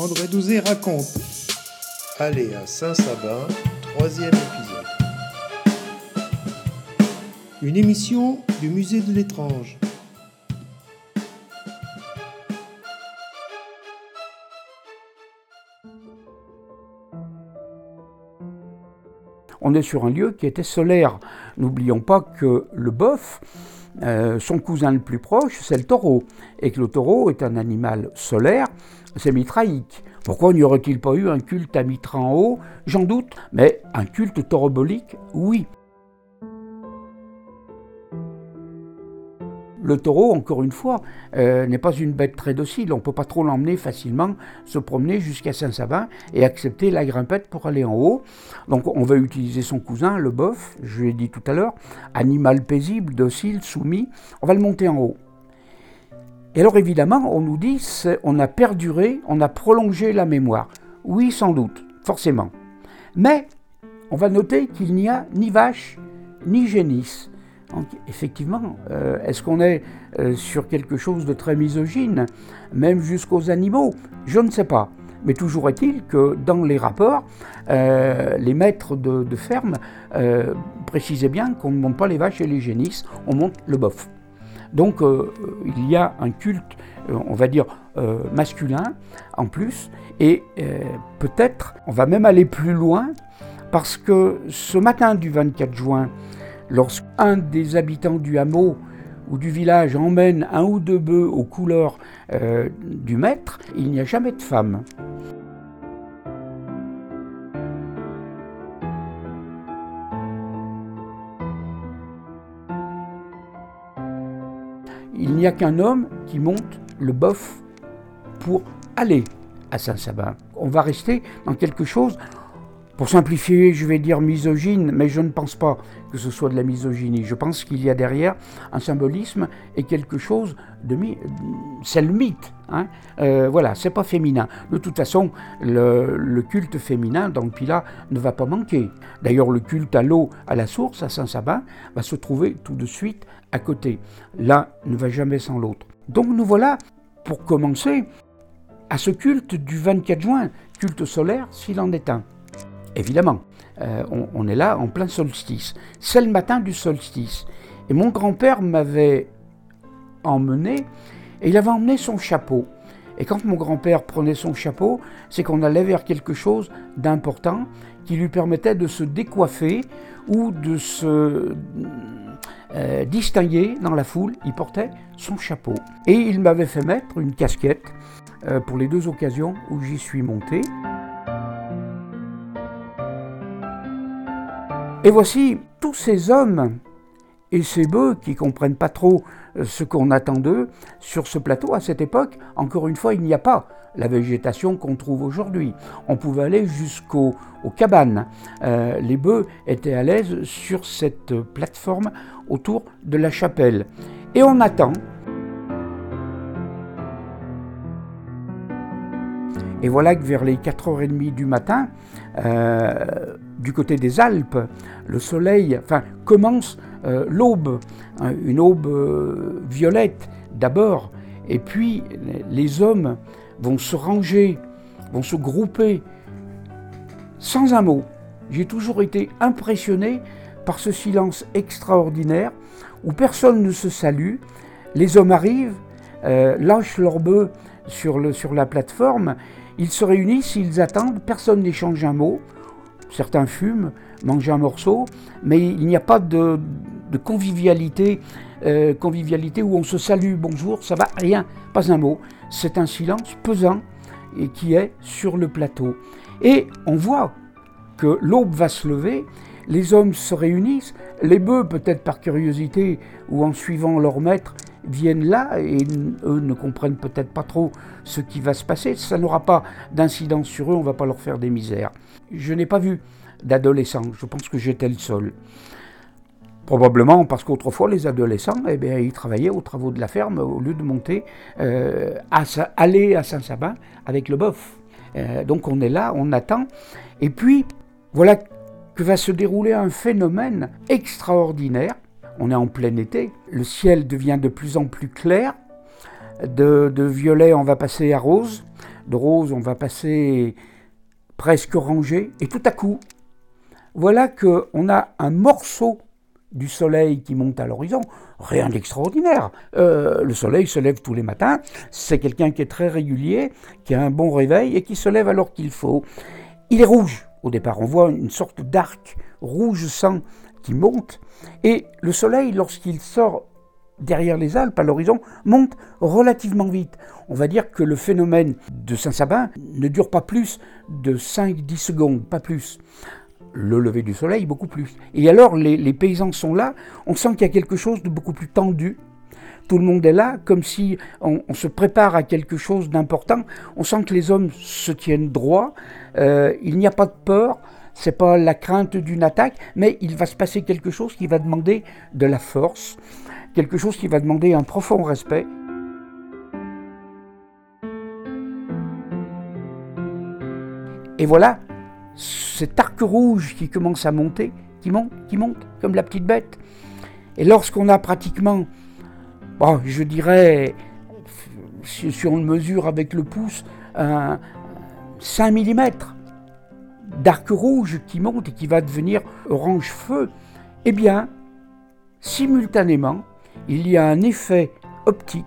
André Douzé raconte. Allez à Saint-Sabin, troisième épisode. Une émission du musée de l'étrange. On est sur un lieu qui était solaire. N'oublions pas que le bœuf, euh, son cousin le plus proche, c'est le taureau, et que le taureau est un animal solaire, c'est mitraïque. Pourquoi n'y aurait-il pas eu un culte à Mitra en haut? J'en doute, mais un culte taurobolique, oui. Le taureau, encore une fois, euh, n'est pas une bête très docile. On ne peut pas trop l'emmener facilement se promener jusqu'à Saint-Sabin et accepter la grimpette pour aller en haut. Donc on va utiliser son cousin, le bœuf, je l'ai dit tout à l'heure, animal paisible, docile, soumis. On va le monter en haut. Et alors évidemment, on nous dit, on a perduré, on a prolongé la mémoire. Oui, sans doute, forcément. Mais on va noter qu'il n'y a ni vache, ni génisse. Donc, effectivement, euh, est-ce qu'on est euh, sur quelque chose de très misogyne, même jusqu'aux animaux? Je ne sais pas. Mais toujours est-il que dans les rapports, euh, les maîtres de, ferme précisaient bien qu'on ne monte pas les vaches et les génisses, on monte le bœuf. Donc il y a un culte, on va dire, masculin en plus, et peut-être on va même aller plus loin, parce que ce matin du 24 juin, Lorsqu'un des habitants du hameau ou du village emmène un ou deux bœufs aux couleurs euh, du maître, il n'y a jamais de femme. Il n'y a qu'un homme qui monte le bof pour aller à Saint-Sabin. On va rester dans quelque chose pour simplifier, je vais dire misogyne, mais je ne pense pas que ce soit de la misogynie. Je pense qu'il y a derrière un symbolisme et quelque chose de... C'est le mythe. Hein euh, voilà, c'est pas féminin. De toute façon, le, culte féminin dans le Pilat ne va pas manquer. D'ailleurs, le culte à l'eau, à la source, à Saint-Sabin, va se trouver tout de suite à côté. L'un ne va jamais sans l'autre. Donc nous voilà, pour commencer, à ce culte du 24 juin, culte solaire s'il en est un. Évidemment, euh, on, est là en plein solstice. C'est le matin du solstice. Et mon grand-père m'avait emmené, et il avait emmené son chapeau. Et quand mon grand-père prenait son chapeau, c'est qu'on allait vers quelque chose d'important qui lui permettait de se décoiffer ou de se euh, distinguer dans la foule. Il portait son chapeau. Et il m'avait fait mettre une casquette euh, pour les deux occasions où j'y suis monté. Et voici tous ces hommes et ces bœufs qui comprennent pas trop euh, ce qu'on attend d'eux sur ce plateau. À cette époque, encore une fois, il n'y a pas la végétation qu'on trouve aujourd'hui. On pouvait aller jusqu'aux cabanes. Euh, les bœufs étaient à l'aise sur cette plateforme autour de la chapelle. Et on attend. Et voilà que vers les 4h30 du matin, euh, du côté des Alpes, le soleil enfin, commence euh, l'aube, hein, une aube euh, violette d'abord, et puis les hommes vont se ranger, vont se grouper sans un mot. J'ai toujours été impressionné par ce silence extraordinaire où personne ne se salue, les hommes arrivent, lâchent leurs bœufs sur, le, sur la plateforme ils se réunissent, ils attendent, personne n'échange un mot. Certains fument, mangent un morceau, mais il n'y a pas de, convivialité, euh, convivialité où on se salue, bonjour, ça va, rien, pas un mot. C'est un silence pesant qui est sur le plateau. Et on voit que l'aube va se lever, les hommes se réunissent, les bœufs, peut-être par curiosité ou en suivant leur maître, viennent là et eux ne comprennent peut-être pas trop ce qui va se passer. Ça n'aura pas d'incidence sur eux, on ne va pas leur faire des misères. Je n'ai pas vu d'adolescents, je pense que j'étais le seul. Probablement parce qu'autrefois, les adolescents, eh bien, ils travaillaient aux travaux de la ferme au lieu de monter, euh, à, aller à Saint-Sabin avec le boeuf. Euh, donc on est là, on attend. Et puis, voilà que va se dérouler un phénomène extraordinaire on est en plein été, le ciel devient de plus en plus clair, de, violet on va passer à rose, de rose, on va passer presque rangé, et tout à coup, voilà qu'on a un morceau du soleil qui monte à l'horizon, rien d'extraordinaire. Euh, le soleil se lève tous les matins, c'est quelqu'un qui est très régulier, qui a un bon réveil et qui se lève alors qu'il faut. Il est rouge. Au départ, on voit une sorte d'arc rouge sang qui monte, et le soleil, lorsqu'il sort derrière les Alpes, à l'horizon, monte relativement vite. On va dire que le phénomène de Saint-Sabin ne dure pas plus de 5-10 secondes, pas plus. Le lever du soleil, beaucoup plus. Et alors, les, paysans sont là, on sent qu'il y a quelque chose de beaucoup plus tendu. Tout le monde est là, comme si on, se prépare à quelque chose d'important. On sent que les hommes se tiennent droit, euh, il n'y a pas de peur, c'est pas la crainte d'une attaque, mais il va se passer quelque chose qui va demander de la force, quelque chose qui va demander un profond respect. Et voilà, cet arc rouge qui commence à monter, qui monte, qui monte, comme la petite bête. Et lorsqu'on a pratiquement, bon, je dirais, si on le mesure avec le pouce, un 5 mm d'arc rouge qui monte et qui va devenir orange feu, eh bien, simultanément, il y a un effet optique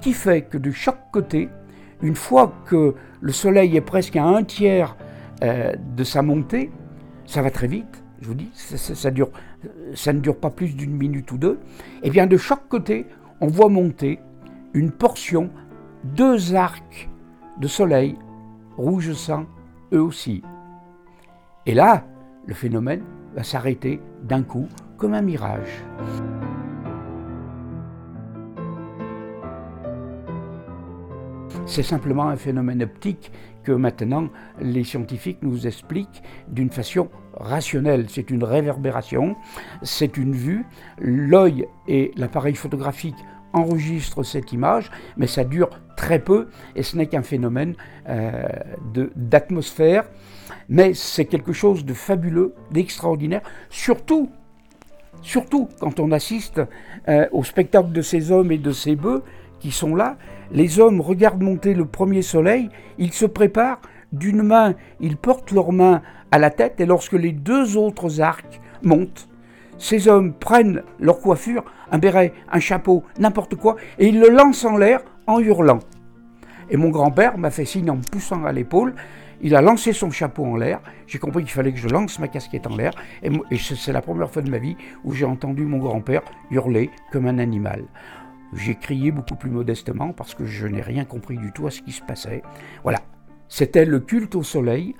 qui fait que de chaque côté, une fois que le Soleil est presque à un tiers euh, de sa montée, ça va très vite, je vous dis, ça, ça ne dure pas plus d'une minute ou deux, eh bien de chaque côté, on voit monter une portion, deux arcs de Soleil, rouge sang, eux aussi. Et là, le phénomène va s'arrêter d'un coup comme un mirage. C'est simplement un phénomène optique que maintenant les scientifiques nous expliquent d'une façon rationnelle. C'est une réverbération, c'est une vue. L'œil et l'appareil photographique enregistrent cette image, mais ça dure très peu et ce n'est qu'un phénomène euh, d'atmosphère. Mais c'est quelque chose de fabuleux, d'extraordinaire, surtout quand on assiste euh, au spectacle de ces hommes et de ces bœufs qui sont là, les hommes regardent monter le premier soleil, ils se préparent, d'une main, ils portent leurs mains à la tête, et lorsque les deux autres arcs montent, ces hommes prennent leur coiffure, un béret, un chapeau, n'importe quoi, et ils le lancent en l'air en hurlant. Et mon grand-père m'a fait signe en me poussant à l'épaule, il a lancé son chapeau en l'air. J'ai compris qu'il fallait que je lance ma casquette en l'air. Et, c'est la première fois de ma vie où j'ai entendu mon grand-père hurler comme un animal. J'ai crié beaucoup plus modestement parce que je n'ai rien compris du tout à ce qui se passait. Voilà, c'était le culte au soleil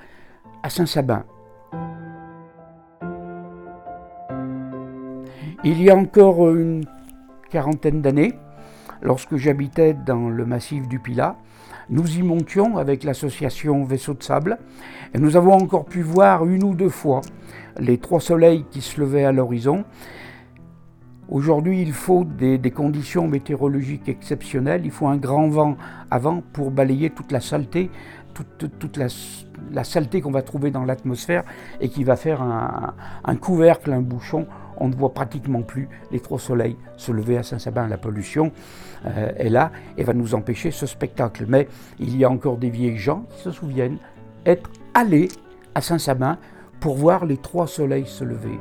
à Saint-Sabin. Il y a encore une quarantaine d'années, lorsque j'habitais dans le massif du Pilat, nous y montions avec l'association Vaisseau de Sable et nous avons encore pu voir une ou deux fois les trois soleils qui se levaient à l'horizon Aujourd'hui, il faut des, conditions météorologiques exceptionnelles, il faut un grand vent avant pour balayer toute la saleté, toute, la, saleté qu'on va trouver dans l'atmosphère et qui va faire un, couvercle, un bouchon. On ne voit pratiquement plus les trois soleils se lever à Saint-Sabin. La pollution euh, est là et va nous empêcher ce spectacle. Mais il y a encore des vieilles gens qui se souviennent être allés à Saint-Sabin pour voir les trois soleils se lever.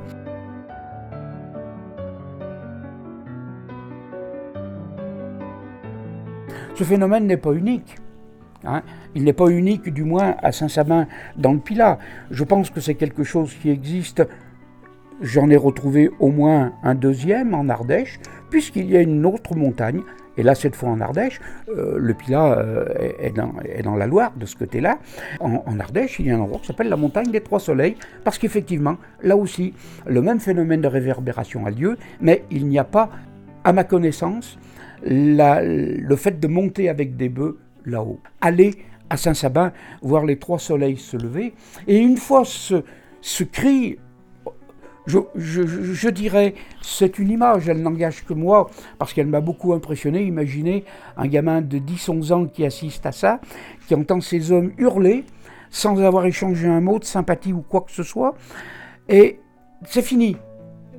Ce phénomène n'est pas unique. Hein. Il n'est pas unique, du moins, à Saint-Sabin, dans le Pilat. Je pense que c'est quelque chose qui existe. J'en ai retrouvé au moins un deuxième en Ardèche, puisqu'il y a une autre montagne, et là, cette fois en Ardèche, euh, le Pilat euh, est, dans, la Loire, de ce côté-là. En, Ardèche, il y a un endroit qui s'appelle la montagne des Trois Soleils, parce qu'effectivement, là aussi, le même phénomène de réverbération a lieu, mais il n'y a pas, à ma connaissance, le fait de monter avec des bœufs là-haut. Aller à Saint-Sabin, voir les trois soleils se lever, et une fois ce cri, je, dirais, c'est une image, elle n'engage que moi, parce qu'elle m'a beaucoup impressionné. Imaginez un gamin de 10-11 ans qui assiste à ça, qui entend ces hommes hurler, sans avoir échangé un mot de sympathie ou quoi que ce soit, et c'est fini.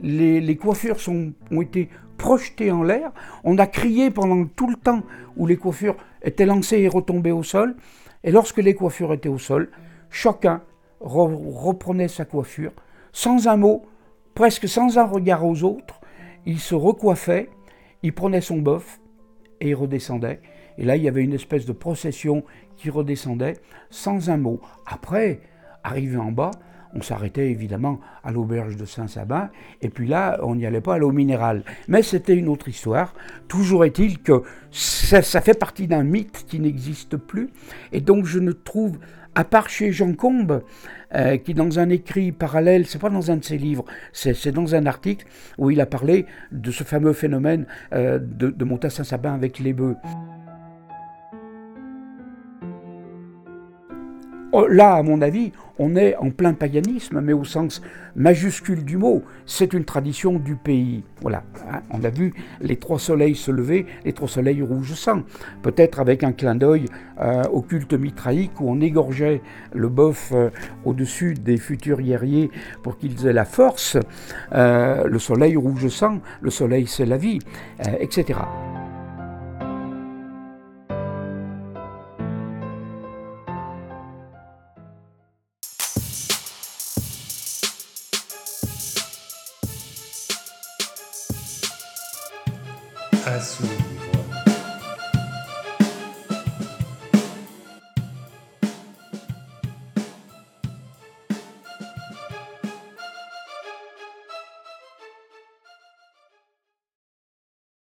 Les, les coiffures sont, ont été projeté en l'air. On a crié pendant tout le temps où les coiffures étaient lancées et retombées au sol. Et lorsque les coiffures étaient au sol, chacun reprenait sa coiffure, sans un mot, presque sans un regard aux autres. Il se recoiffait, il prenait son boeuf et il redescendait. Et là, il y avait une espèce de procession qui redescendait sans un mot. Après, arrivé en bas, on s'arrêtait évidemment à l'auberge de Saint-Sabin, et puis là, on n'y allait pas à l'eau minérale. Mais c'était une autre histoire. Toujours est-il que ça, fait partie d'un mythe qui n'existe plus, et donc je ne trouve, à part chez Jean Combe, euh, qui dans un écrit parallèle, c'est pas dans un de ses livres, c'est dans un article où il a parlé de ce fameux phénomène euh, de, de monter à Saint-Sabin avec les bœufs. Là, à mon avis, on est en plein paganisme, mais au sens majuscule du mot. C'est une tradition du pays. Voilà, hein, on a vu les trois soleils se lever, les trois soleils rouge sang. Peut-être avec un clin d'œil euh, au culte mitraïque où on égorgeait le bœuf euh, au-dessus des futurs guerriers pour qu'ils aient la force. Euh, le soleil rouge sang, le soleil c'est la vie, etc. à